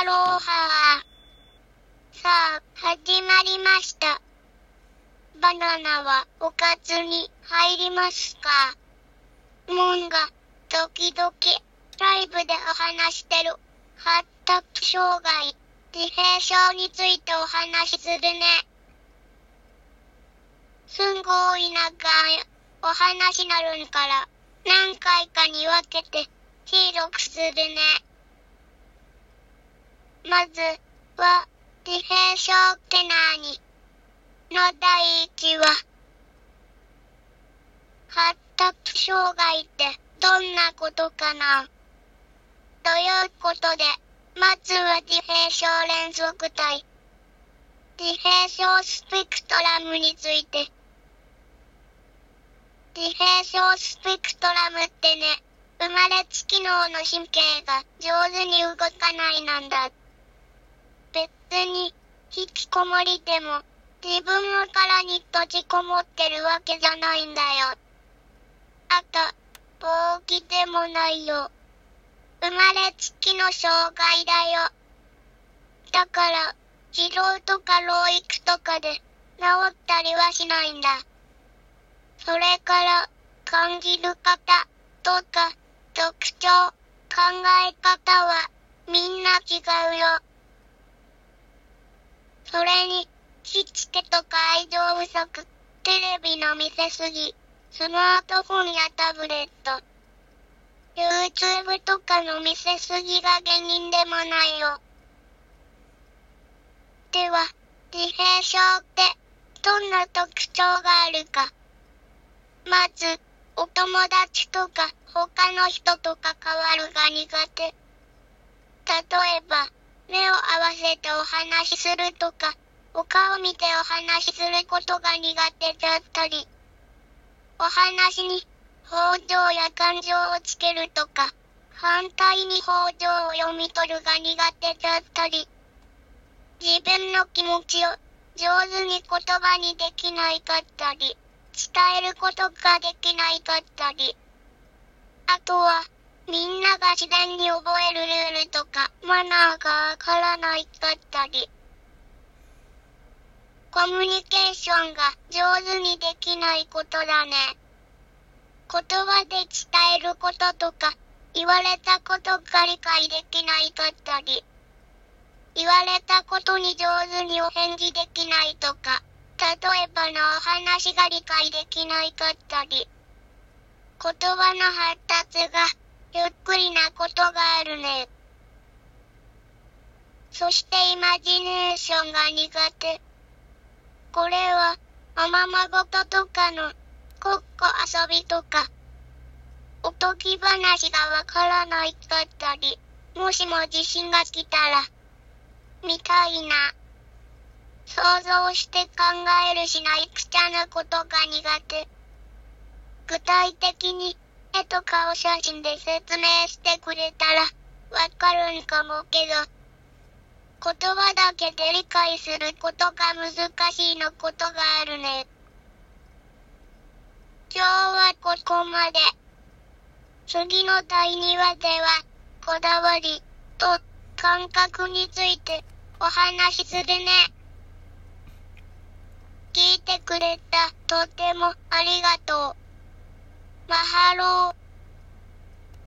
アロハさあ、始まりました。バナナはおかずに入りますか？もんが、時々、ライブでお話してる、発達障害、自閉症についてお話しするね。すんごい長い、お話なるんから、何回かに分けて、収録するね。まずは、自閉症ってなにの第一は、発達障害ってどんなことかなということで、まずは自閉症連続体、自閉症スペクトラムについて。自閉症スペクトラムってね、生まれつき脳の神経が上手に動かないなんだって。別に、引きこもりでも、自分の殻に閉じこもってるわけじゃないんだよ。あと、病気でもないよ。生まれつきの障害だよ。だから、治療とか療育とかで治ったりはしないんだ。それから、感じる方とか特徴、考え方はみんな違うよ。それに、しつけとか愛情不足、テレビの見せすぎ、スマートフォンやタブレット、YouTube とかの見せすぎが原因でもないよ。では、自閉症って、どんな特徴があるか。まず、お友達とか他の人と関わるが苦手。例えば、目を合わせてお話しするとか、お顔見てお話しすることが苦手だったり、お話に表情や感情をつけるとか、反対に表情を読み取るが苦手だったり、自分の気持ちを上手に言葉にできないかったり、伝えることができないかったり、あとは、みんなが自然に覚えるルールとかマナーがわからないかったり、コミュニケーションが上手にできないことだね。言葉で伝えることとか、言われたことが理解できないかったり、言われたことに上手にお返事できないとか、例えばのお話が理解できないかったり、言葉の発達がゆっくりなことがあるね。そしてイマジネーションが苦手。これは、おままごととかの、ごっこ遊びとか、おとぎ話がわからないかったり、もしも地震が来たら、みたいな。想像して考えるしないくちゃなことが苦手。具体的に、絵とかお写真で説明してくれたら、わかるんかもけど、言葉だけで理解することが難しいのことがあるね。今日はここまで。次の第2話では、こだわりと感覚についてお話しするね。聞いてくれたとてもありがとう。マハロー。